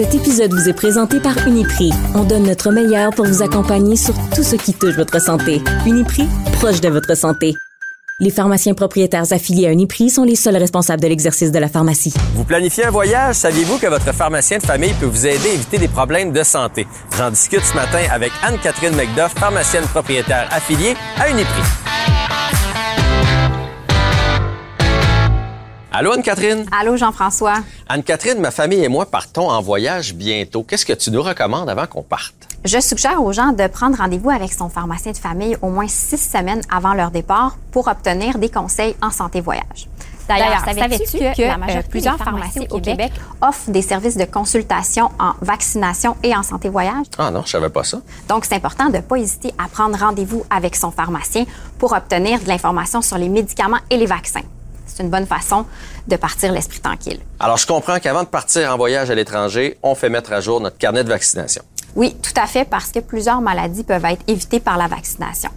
Cet épisode vous est présenté par Uniprix. On donne notre meilleur pour vous accompagner sur tout ce qui touche votre santé. Uniprix, proche de votre santé. Les pharmaciens propriétaires affiliés à Uniprix sont les seuls responsables de l'exercice de la pharmacie. Vous planifiez un voyage? Saviez-vous que votre pharmacien de famille peut vous aider à éviter des problèmes de santé? J'en discute ce matin avec Anne-Catherine McDuff, pharmacienne propriétaire affiliée à Uniprix. Allô, Anne-Catherine? Allô, Jean-François? Anne-Catherine, ma famille et moi partons en voyage bientôt. Qu'est-ce que tu nous recommandes avant qu'on parte? Je suggère aux gens de prendre rendez-vous avec son pharmacien de famille au moins six semaines avant leur départ pour obtenir des conseils en santé voyage. D'ailleurs, savais-tu que, la majorité plusieurs pharmacies au Québec, offrent des services de consultation en vaccination et en santé voyage? Ah non, je savais pas ça. Donc, c'est important de ne pas hésiter à prendre rendez-vous avec son pharmacien pour obtenir de l'information sur les médicaments et les vaccins. C'est une bonne façon de partir l'esprit tranquille. Alors, je comprends qu'avant de partir en voyage à l'étranger, on fait mettre à jour notre carnet de vaccination. Oui, tout à fait, parce que plusieurs maladies peuvent être évitées par la vaccination.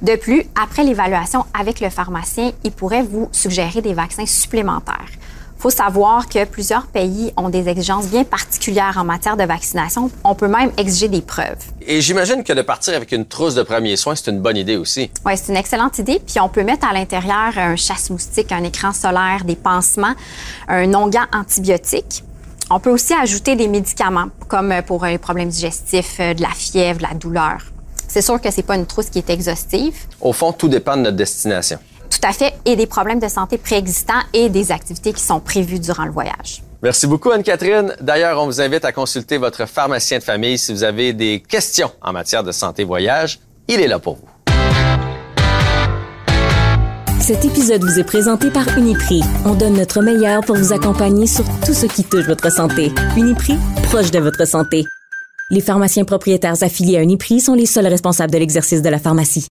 De plus, après l'évaluation avec le pharmacien, il pourrait vous suggérer des vaccins supplémentaires. Il faut savoir que plusieurs pays ont des exigences bien particulières en matière de vaccination. On peut même exiger des preuves. Et j'imagine que de partir avec une trousse de premiers soins, c'est une bonne idée aussi. Oui, c'est une excellente idée. Puis on peut mettre à l'intérieur un chasse-moustique, un écran solaire, des pansements, un onguent antibiotique. On peut aussi ajouter des médicaments, comme pour les problèmes digestifs, de la fièvre, de la douleur. C'est sûr que c'est pas une trousse qui est exhaustive. Au fond, tout dépend de notre destination. Tout à fait, et des problèmes de santé préexistants et des activités qui sont prévues durant le voyage. Merci beaucoup, Anne-Catherine. D'ailleurs, on vous invite à consulter votre pharmacien de famille si vous avez des questions en matière de santé voyage. Il est là pour vous. Cet épisode vous est présenté par Uniprix. On donne notre meilleur pour vous accompagner sur tout ce qui touche votre santé. Uniprix, proche de votre santé. Les pharmaciens propriétaires affiliés à Uniprix sont les seuls responsables de l'exercice de la pharmacie.